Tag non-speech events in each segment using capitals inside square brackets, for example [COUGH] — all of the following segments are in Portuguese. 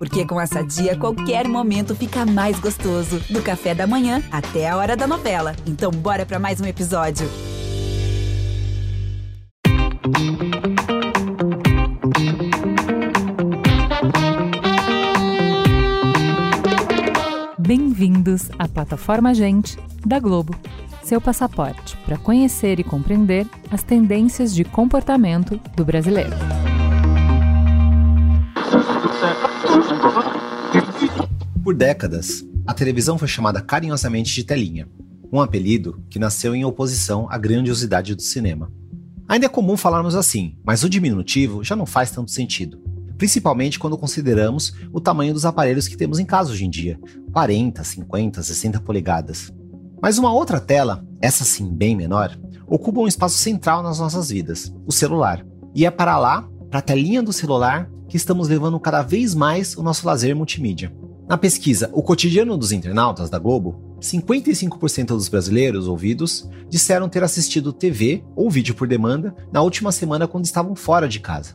Porque com essa dia, qualquer momento fica mais gostoso. Do café da manhã até a hora da novela. Então, bora para mais um episódio. Bem-vindos à plataforma Gente da Globo, seu passaporte para conhecer e compreender as tendências de comportamento do brasileiro. Por décadas, a televisão foi chamada carinhosamente de telinha, um apelido que nasceu em oposição à grandiosidade do cinema. Ainda é comum falarmos assim, mas o diminutivo já não faz tanto sentido, principalmente quando consideramos o tamanho dos aparelhos que temos em casa hoje em dia, 40, 50, 60 polegadas. Mas uma outra tela, essa sim bem menor, ocupa um espaço central nas nossas vidas, o celular. E é para lá, para a telinha do celular, que estamos levando cada vez mais o nosso lazer multimídia. Na pesquisa O Cotidiano dos Internautas da Globo, 55% dos brasileiros ouvidos disseram ter assistido TV ou vídeo por demanda na última semana quando estavam fora de casa.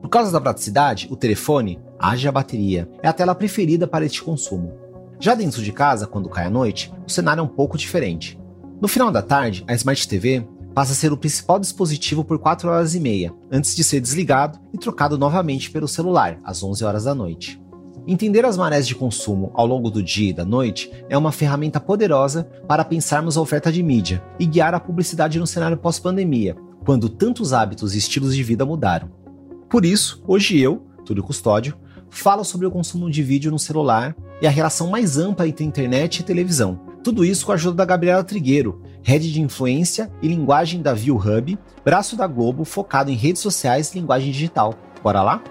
Por causa da praticidade, o telefone, haja bateria, é a tela preferida para este consumo. Já dentro de casa, quando cai a noite, o cenário é um pouco diferente. No final da tarde, a Smart TV passa a ser o principal dispositivo por 4 horas e meia, antes de ser desligado e trocado novamente pelo celular, às 11 horas da noite. Entender as marés de consumo ao longo do dia e da noite é uma ferramenta poderosa para pensarmos a oferta de mídia e guiar a publicidade no cenário pós-pandemia, quando tantos hábitos e estilos de vida mudaram. Por isso, hoje eu, Túlio Custódio, falo sobre o consumo de vídeo no celular e a relação mais ampla entre internet e televisão. Tudo isso com a ajuda da Gabriela Trigueiro, head de influência e linguagem da View Hub, braço da Globo focado em redes sociais e linguagem digital. Bora lá?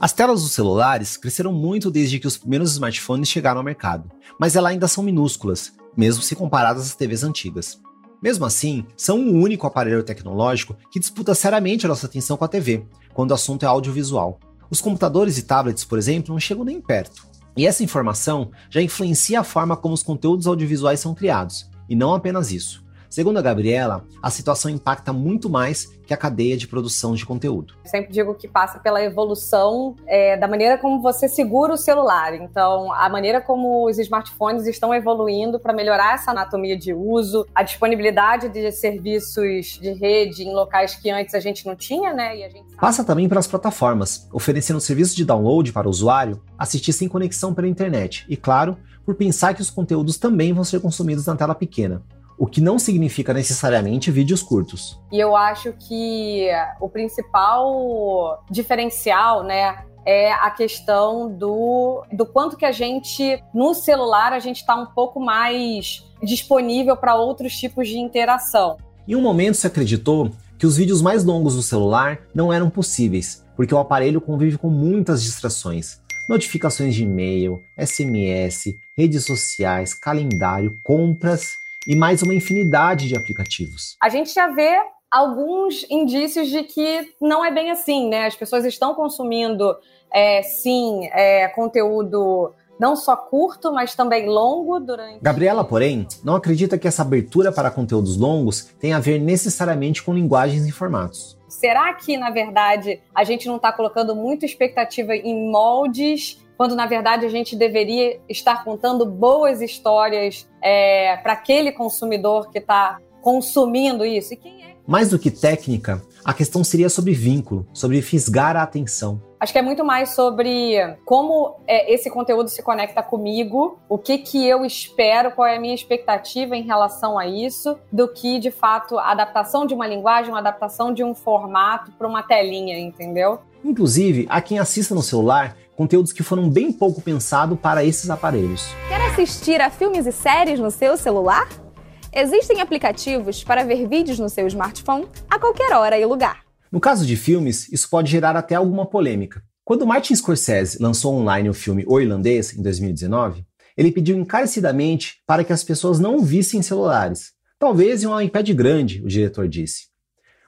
As telas dos celulares cresceram muito desde que os primeiros smartphones chegaram ao mercado, mas elas ainda são minúsculas, mesmo se comparadas às TVs antigas. Mesmo assim, são o único aparelho tecnológico que disputa seriamente a nossa atenção com a TV, quando o assunto é audiovisual. Os computadores e tablets, por exemplo, não chegam nem perto. E essa informação já influencia a forma como os conteúdos audiovisuais são criados, e não apenas isso. Segundo a Gabriela, a situação impacta muito mais que a cadeia de produção de conteúdo. Sempre digo que passa pela evolução é, da maneira como você segura o celular. Então, a maneira como os smartphones estão evoluindo para melhorar essa anatomia de uso, a disponibilidade de serviços de rede em locais que antes a gente não tinha, né? Sabe... Passa também pelas plataformas, oferecendo serviços de download para o usuário assistir sem conexão pela internet. E, claro, por pensar que os conteúdos também vão ser consumidos na tela pequena o que não significa necessariamente vídeos curtos. E eu acho que o principal diferencial, né, é a questão do, do quanto que a gente, no celular, a gente está um pouco mais disponível para outros tipos de interação. Em um momento se acreditou que os vídeos mais longos do celular não eram possíveis, porque o aparelho convive com muitas distrações. Notificações de e-mail, SMS, redes sociais, calendário, compras e mais uma infinidade de aplicativos. A gente já vê alguns indícios de que não é bem assim, né? As pessoas estão consumindo, é, sim, é, conteúdo não só curto, mas também longo durante. Gabriela, porém, não acredita que essa abertura para conteúdos longos tenha a ver necessariamente com linguagens e formatos. Será que, na verdade, a gente não está colocando muita expectativa em moldes quando na verdade a gente deveria estar contando boas histórias é, para aquele consumidor que está consumindo isso. E quem é? Mais do que técnica, a questão seria sobre vínculo, sobre fisgar a atenção. Acho que é muito mais sobre como é, esse conteúdo se conecta comigo, o que, que eu espero, qual é a minha expectativa em relação a isso, do que, de fato, a adaptação de uma linguagem, uma adaptação de um formato para uma telinha, entendeu? Inclusive, há quem assista no celular conteúdos que foram bem pouco pensados para esses aparelhos. Quer assistir a filmes e séries no seu celular? Existem aplicativos para ver vídeos no seu smartphone a qualquer hora e lugar. No caso de filmes, isso pode gerar até alguma polêmica. Quando Martin Scorsese lançou online o filme O Irlandês, em 2019, ele pediu encarecidamente para que as pessoas não vissem celulares. Talvez em um iPad grande, o diretor disse.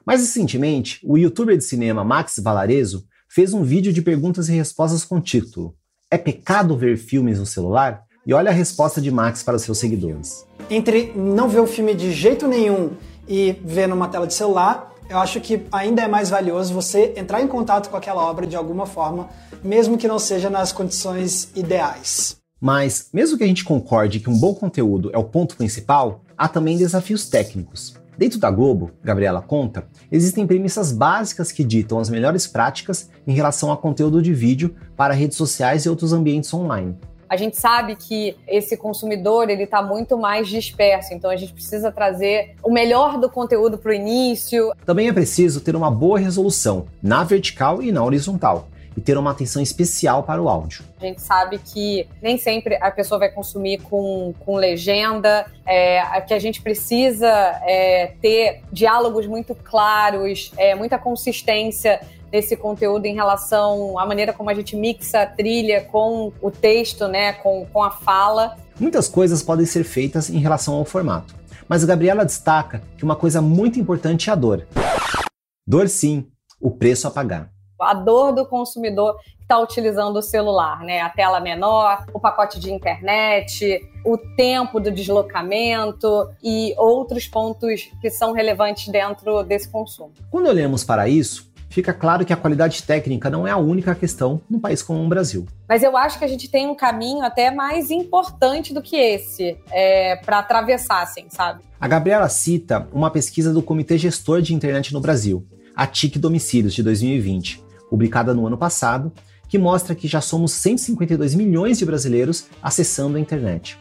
Mais recentemente, o youtuber de cinema Max Valarezo fez um vídeo de perguntas e respostas com o título É pecado ver filmes no celular? E olha a resposta de Max para os seus seguidores. Entre não ver o filme de jeito nenhum e ver numa tela de celular, Eu acho que ainda é mais valioso você entrar em contato com aquela obra de alguma forma, mesmo que não seja nas condições ideais. Mas, mesmo que a gente concorde que um bom conteúdo é o ponto principal, há também desafios técnicos. Dentro da Globo, Gabriela conta, existem premissas básicas que ditam as melhores práticas em relação a conteúdo de vídeo para redes sociais e outros ambientes online. A gente sabe que esse consumidor ele está muito mais disperso, então a gente precisa trazer o melhor do conteúdo para o início. Também é preciso ter uma boa resolução na vertical e na horizontal e ter uma atenção especial para o áudio. A gente sabe que nem sempre a pessoa vai consumir com, com legenda, é, que a gente precisa é, ter diálogos muito claros, é, muita consistência nesse conteúdo em relação à maneira como a gente mixa a trilha com o texto, né, com, com a fala. Muitas coisas podem ser feitas em relação ao formato, mas a Gabriela destaca que uma coisa muito importante é a dor. Dor sim, o preço a pagar a dor do consumidor que está utilizando o celular, né? A tela menor, o pacote de internet, o tempo do deslocamento e outros pontos que são relevantes dentro desse consumo. Quando olhamos para isso, fica claro que a qualidade técnica não é a única questão num país como o Brasil. Mas eu acho que a gente tem um caminho até mais importante do que esse é, para atravessar, assim, sabe? A Gabriela cita uma pesquisa do Comitê Gestor de Internet no Brasil, a TIC Domicílios, de 2020, publicada no ano passado, que mostra que já somos 152 milhões de brasileiros acessando a internet.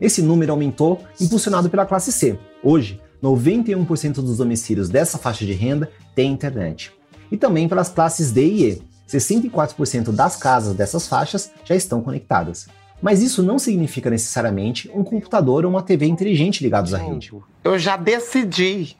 Esse número aumentou impulsionado pela classe C. Hoje, 91% dos domicílios dessa faixa de renda têm internet. E também pelas classes D e E. 64% das casas dessas faixas já estão conectadas. Mas isso não significa necessariamente um computador ou uma TV inteligente ligados à rede. Eu já decidi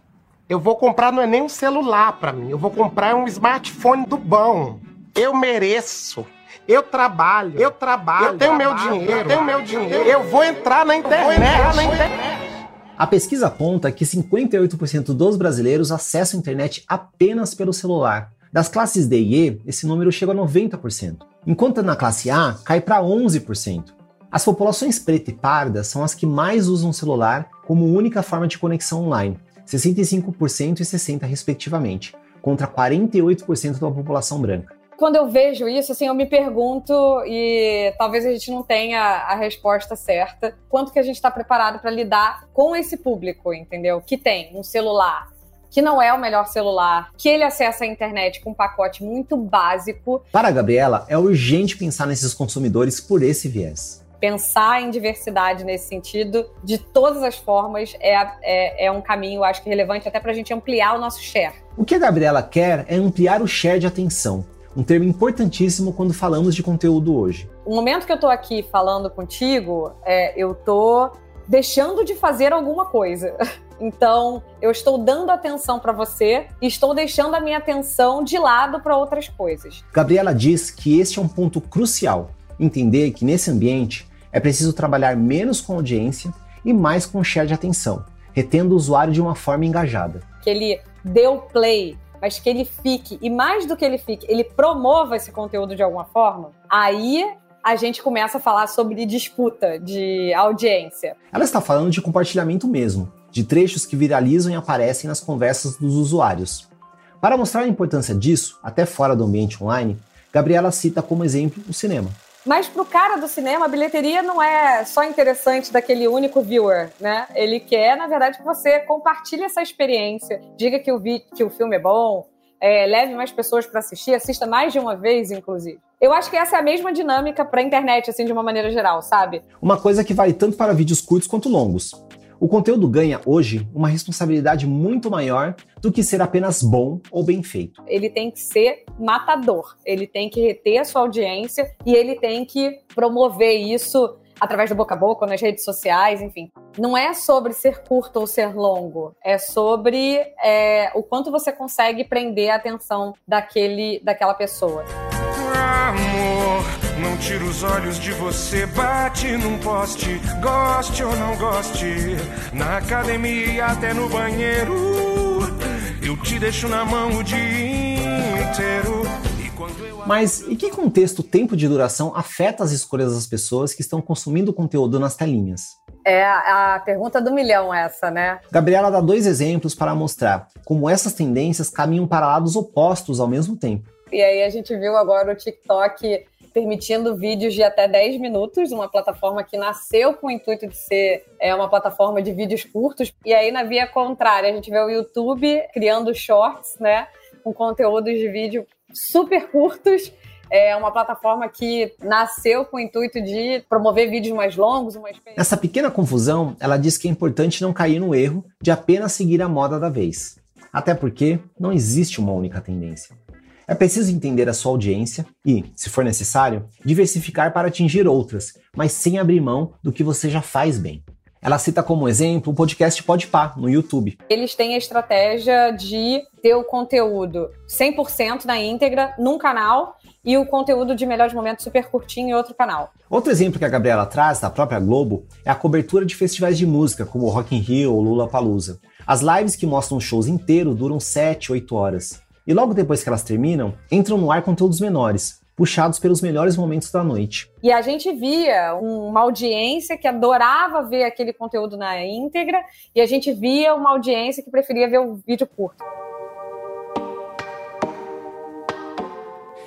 eu vou comprar não é nem um celular para mim, eu vou comprar um smartphone do bom. Eu mereço. Eu trabalho, eu trabalho, eu tenho trabalho, meu dinheiro, eu tenho meu dinheiro. Eu vou entrar na internet. Entrar na internet. A pesquisa aponta que 58% dos brasileiros acessam a internet apenas pelo celular. Das classes D e E, esse número chega a 90%, enquanto na classe A cai para 11%. As populações preta e parda são as que mais usam o celular como única forma de conexão online, 65% e 60% respectivamente, contra 48% da população branca. Quando eu vejo isso, assim, eu me pergunto, e talvez a gente não tenha a resposta certa, quanto que a gente está preparado para lidar com esse público, entendeu? Que tem um celular que não é o melhor celular, que ele acessa a internet com um pacote muito básico. Para a Gabriela, é urgente pensar nesses consumidores por esse viés pensar em diversidade nesse sentido, de todas as formas, é, é, é um caminho, acho que relevante até para a gente ampliar o nosso share. O que a Gabriela quer é ampliar o share de atenção, um termo importantíssimo quando falamos de conteúdo hoje. O momento que eu estou aqui falando contigo, é, eu estou deixando de fazer alguma coisa. [LAUGHS] Então, eu estou dando atenção para você e estou deixando a minha atenção de lado para outras coisas. Gabriela diz que este é um ponto crucial. Entender que nesse ambiente é preciso trabalhar menos com audiência e mais com share de atenção, retendo o usuário de uma forma engajada. Que ele o play, mas que ele fique, e mais do que ele fique, ele promova esse conteúdo de alguma forma, aí a gente começa a falar sobre disputa de audiência. Ela está falando de compartilhamento mesmo, de trechos que viralizam e aparecem nas conversas dos usuários. Para mostrar a importância disso, até fora do ambiente online, Gabriela cita como exemplo o cinema. Mas para o cara do cinema, a bilheteria não é só interessante daquele único viewer, né? Ele quer, na verdade, que você compartilhe essa experiência, diga que o, vi que o filme é bom, é, leve mais pessoas para assistir, assista mais de uma vez, inclusive. Eu acho que essa é a mesma dinâmica para a internet, assim, de uma maneira geral, sabe? Uma coisa que vale tanto para vídeos curtos quanto longos. O conteúdo ganha hoje uma responsabilidade muito maior do que ser apenas bom ou bem feito. Ele tem que ser matador, ele tem que reter a sua audiência e ele tem que promover isso através do boca a boca, nas redes sociais, enfim. Não é sobre ser curto ou ser longo, é sobre é, o quanto você consegue prender a atenção daquele, daquela pessoa. Amor não tira os olhos de você, bate num poste, goste ou não goste. Na academia, até no banheiro, eu te deixo na mão o dia inteiro. Mas em que contexto o tempo de duração afeta as escolhas das pessoas que estão consumindo conteúdo nas telinhas? É a pergunta do milhão essa, né? Gabriela dá dois exemplos para mostrar como essas tendências caminham para lados opostos ao mesmo tempo. E aí a gente viu agora o TikTok permitindo vídeos de até 10 minutos, uma plataforma que nasceu com o intuito de ser é, uma plataforma de vídeos curtos. E aí, na via contrária, a gente vê o YouTube criando shorts, né? Com conteúdos de vídeo super curtos é uma plataforma que nasceu com o intuito de promover vídeos mais longos. Uma experiência... Nessa pequena confusão, ela diz que é importante não cair no erro de apenas seguir a moda da vez. Até porque não existe uma única tendência. É preciso entender a sua audiência e, se for necessário, diversificar para atingir outras, mas sem abrir mão do que você já faz bem. Ela cita como exemplo o podcast Podpah, no YouTube. Eles têm a estratégia de ter o conteúdo 100% na íntegra num canal e o conteúdo de melhores momentos super curtinho em outro canal. Outro exemplo que a Gabriela traz da própria Globo é a cobertura de festivais de música, como o Rock in Rio ou Lula Palusa. As lives que mostram shows inteiros duram 7, 8 horas. E logo depois que elas terminam, entram no ar conteúdos menores, puxados pelos melhores momentos da noite. E a gente via uma audiência que adorava ver aquele conteúdo na íntegra, e a gente via uma audiência que preferia ver o vídeo curto.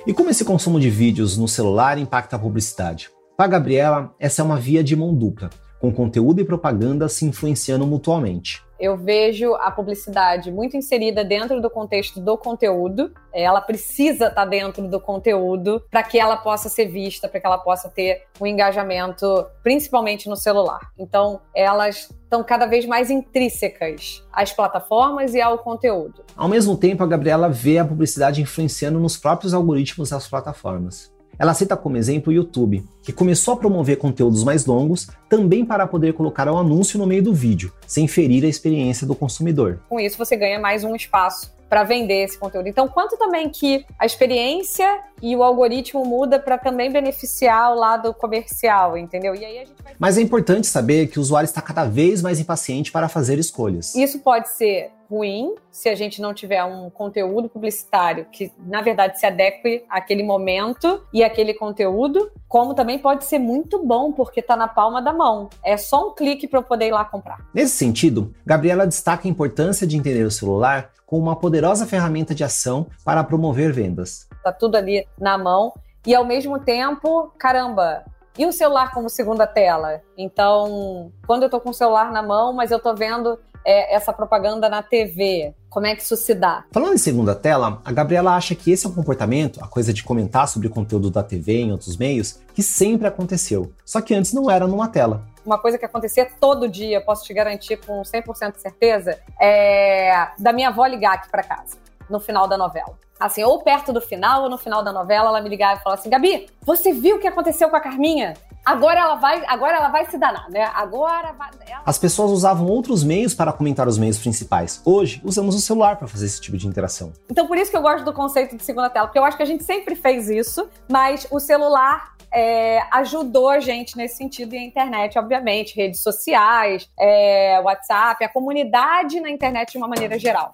E como esse consumo de vídeos no celular impacta a publicidade? Para a Gabriela, essa é uma via de mão dupla, com conteúdo e propaganda se influenciando mutuamente eu vejo a publicidade muito inserida dentro do contexto do conteúdo. Ela precisa estar dentro do conteúdo para que ela possa ser vista, para que ela possa ter um engajamento, principalmente no celular. Então, elas estão cada vez mais intrínsecas às plataformas e ao conteúdo. Ao mesmo tempo, a Gabriela vê a publicidade influenciando nos próprios algoritmos das plataformas. Ela cita como exemplo o YouTube, que começou a promover conteúdos mais longos também para poder colocar um anúncio no meio do vídeo, sem ferir a experiência do consumidor. Com isso, você ganha mais um espaço para vender esse conteúdo. Então, quanto também que a experiência e o algoritmo muda para também beneficiar o lado comercial, entendeu? E aí a gente vai... Mas é importante saber que o usuário está cada vez mais impaciente para fazer escolhas. Isso pode ser ruim se a gente não tiver um conteúdo publicitário que, na verdade, se adeque àquele momento e àquele conteúdo, como também pode ser muito bom, porque está na palma da mão. É só um clique para eu poder ir lá comprar. Nesse sentido, Gabriela destaca a importância de entender o celular como uma poderosa ferramenta de ação para promover vendas. Tá tudo ali na mão e ao mesmo tempo, caramba, e o celular como segunda tela? Então, quando eu tô com o celular na mão, mas eu tô vendo é, essa propaganda na TV? Como é que isso se dá? Falando em segunda tela, a Gabriela acha que esse é um comportamento, a coisa de comentar sobre conteúdo da TV em outros meios, que sempre aconteceu. Só que antes não era numa tela. Uma coisa que acontecia todo dia, posso te garantir com 100% de certeza, é da minha avó ligar aqui para casa, no final da novela assim, ou perto do final ou no final da novela, ela me ligava e falava assim: Gabi, você viu o que aconteceu com a Carminha? Agora ela vai, agora ela vai se danar, né? Agora vai, ela... As pessoas usavam outros meios para comentar os meios principais. Hoje, usamos o celular para fazer esse tipo de interação. Então, por isso que eu gosto do conceito de segunda tela, porque eu acho que a gente sempre fez isso, mas o celular é, ajudou a gente nesse sentido e a internet, obviamente, redes sociais, é, WhatsApp, a comunidade na internet de uma maneira geral.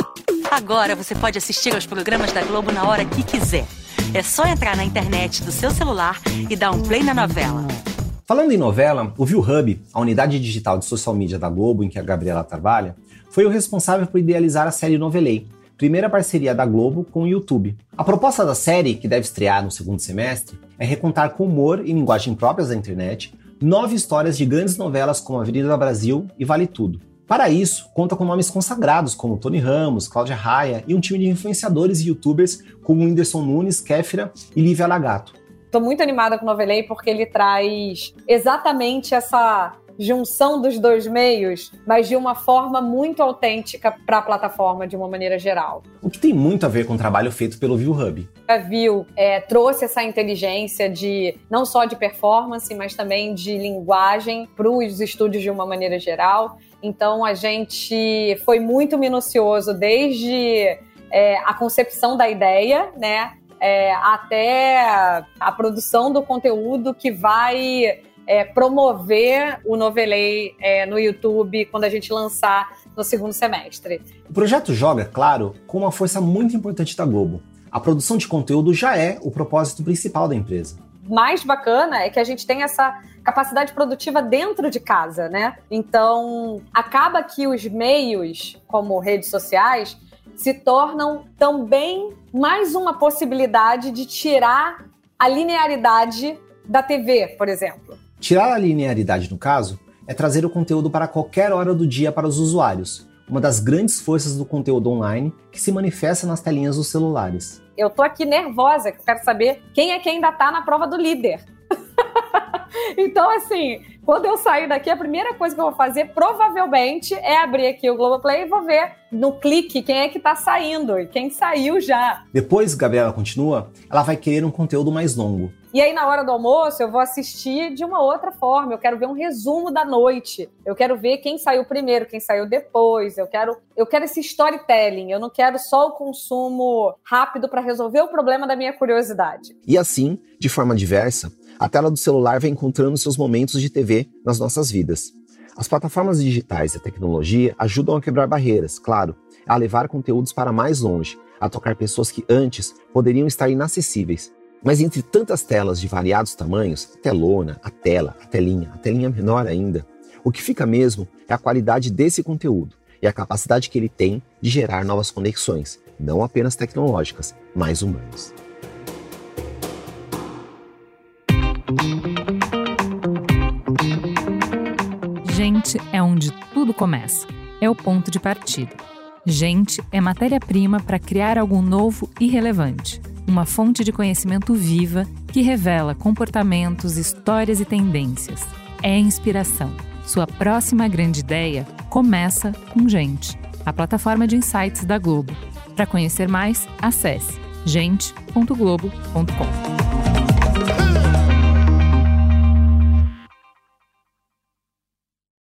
Agora você pode assistir aos programas da Globo na hora que quiser. É só entrar na internet do seu celular e dar um play na novela. Falando em novela, o ViewHub, a unidade digital de social media da Globo em que a Gabriela trabalha, foi o responsável por idealizar a série Novelei, primeira parceria da Globo com o YouTube. A proposta da série, que deve estrear no segundo semestre, é recontar com humor e linguagem próprias da internet nove histórias de grandes novelas como Avenida Brasil e Vale Tudo. Para isso, conta com nomes consagrados como Tony Ramos, Cláudia Raia e um time de influenciadores e youtubers como Whindersson Nunes, Kéfera e Lívia Lagato. Estou muito animada com o Novelei porque ele traz exatamente essa junção dos dois meios, mas de uma forma muito autêntica para a plataforma de uma maneira geral. O que tem muito a ver com o trabalho feito pelo View Hub. A View é, trouxe essa inteligência de não só de performance, mas também de linguagem para os estúdios de uma maneira geral. Então a gente foi muito minucioso desde é, a concepção da ideia, né? é, até a produção do conteúdo que vai é, promover o Novelei é, no YouTube quando a gente lançar no segundo semestre. O projeto joga, claro, com uma força muito importante da Globo. A produção de conteúdo já é o propósito principal da empresa. mais bacana é que a gente tem essa capacidade produtiva dentro de casa, né? Então, acaba que os meios, como redes sociais, se tornam também mais uma possibilidade de tirar a linearidade da TV, por exemplo. Tirar a linearidade, no caso, é trazer o conteúdo para qualquer hora do dia para os usuários, uma das grandes forças do conteúdo online que se manifesta nas telinhas dos celulares. Eu tô aqui nervosa, que quero saber quem é que ainda tá na prova do líder. [LAUGHS] então, assim, quando eu sair daqui, a primeira coisa que eu vou fazer, provavelmente, é abrir aqui o Globoplay e vou ver no clique quem é que tá saindo e quem saiu já. Depois, Gabriela continua, ela vai querer um conteúdo mais longo. E aí, na hora do almoço, eu vou assistir de uma outra forma. Eu quero ver um resumo da noite. Eu quero ver quem saiu primeiro, quem saiu depois. Eu quero, eu quero esse storytelling. Eu não quero só o consumo rápido para resolver o problema da minha curiosidade. E assim, de forma diversa, a tela do celular vem encontrando seus momentos de TV nas nossas vidas. As plataformas digitais e a tecnologia ajudam a quebrar barreiras, claro, a levar conteúdos para mais longe, a tocar pessoas que antes poderiam estar inacessíveis. Mas entre tantas telas de variados tamanhos, a telona, a tela, a telinha, a telinha menor ainda, o que fica mesmo é a qualidade desse conteúdo e a capacidade que ele tem de gerar novas conexões, não apenas tecnológicas, mas humanas. Gente é onde tudo começa. É o ponto de partida. Gente é matéria-prima para criar algo novo e relevante. Uma fonte de conhecimento viva que revela comportamentos, histórias e tendências. É inspiração. Sua próxima grande ideia começa com Gente, a plataforma de insights da Globo. Para conhecer mais, acesse gente.globo.com.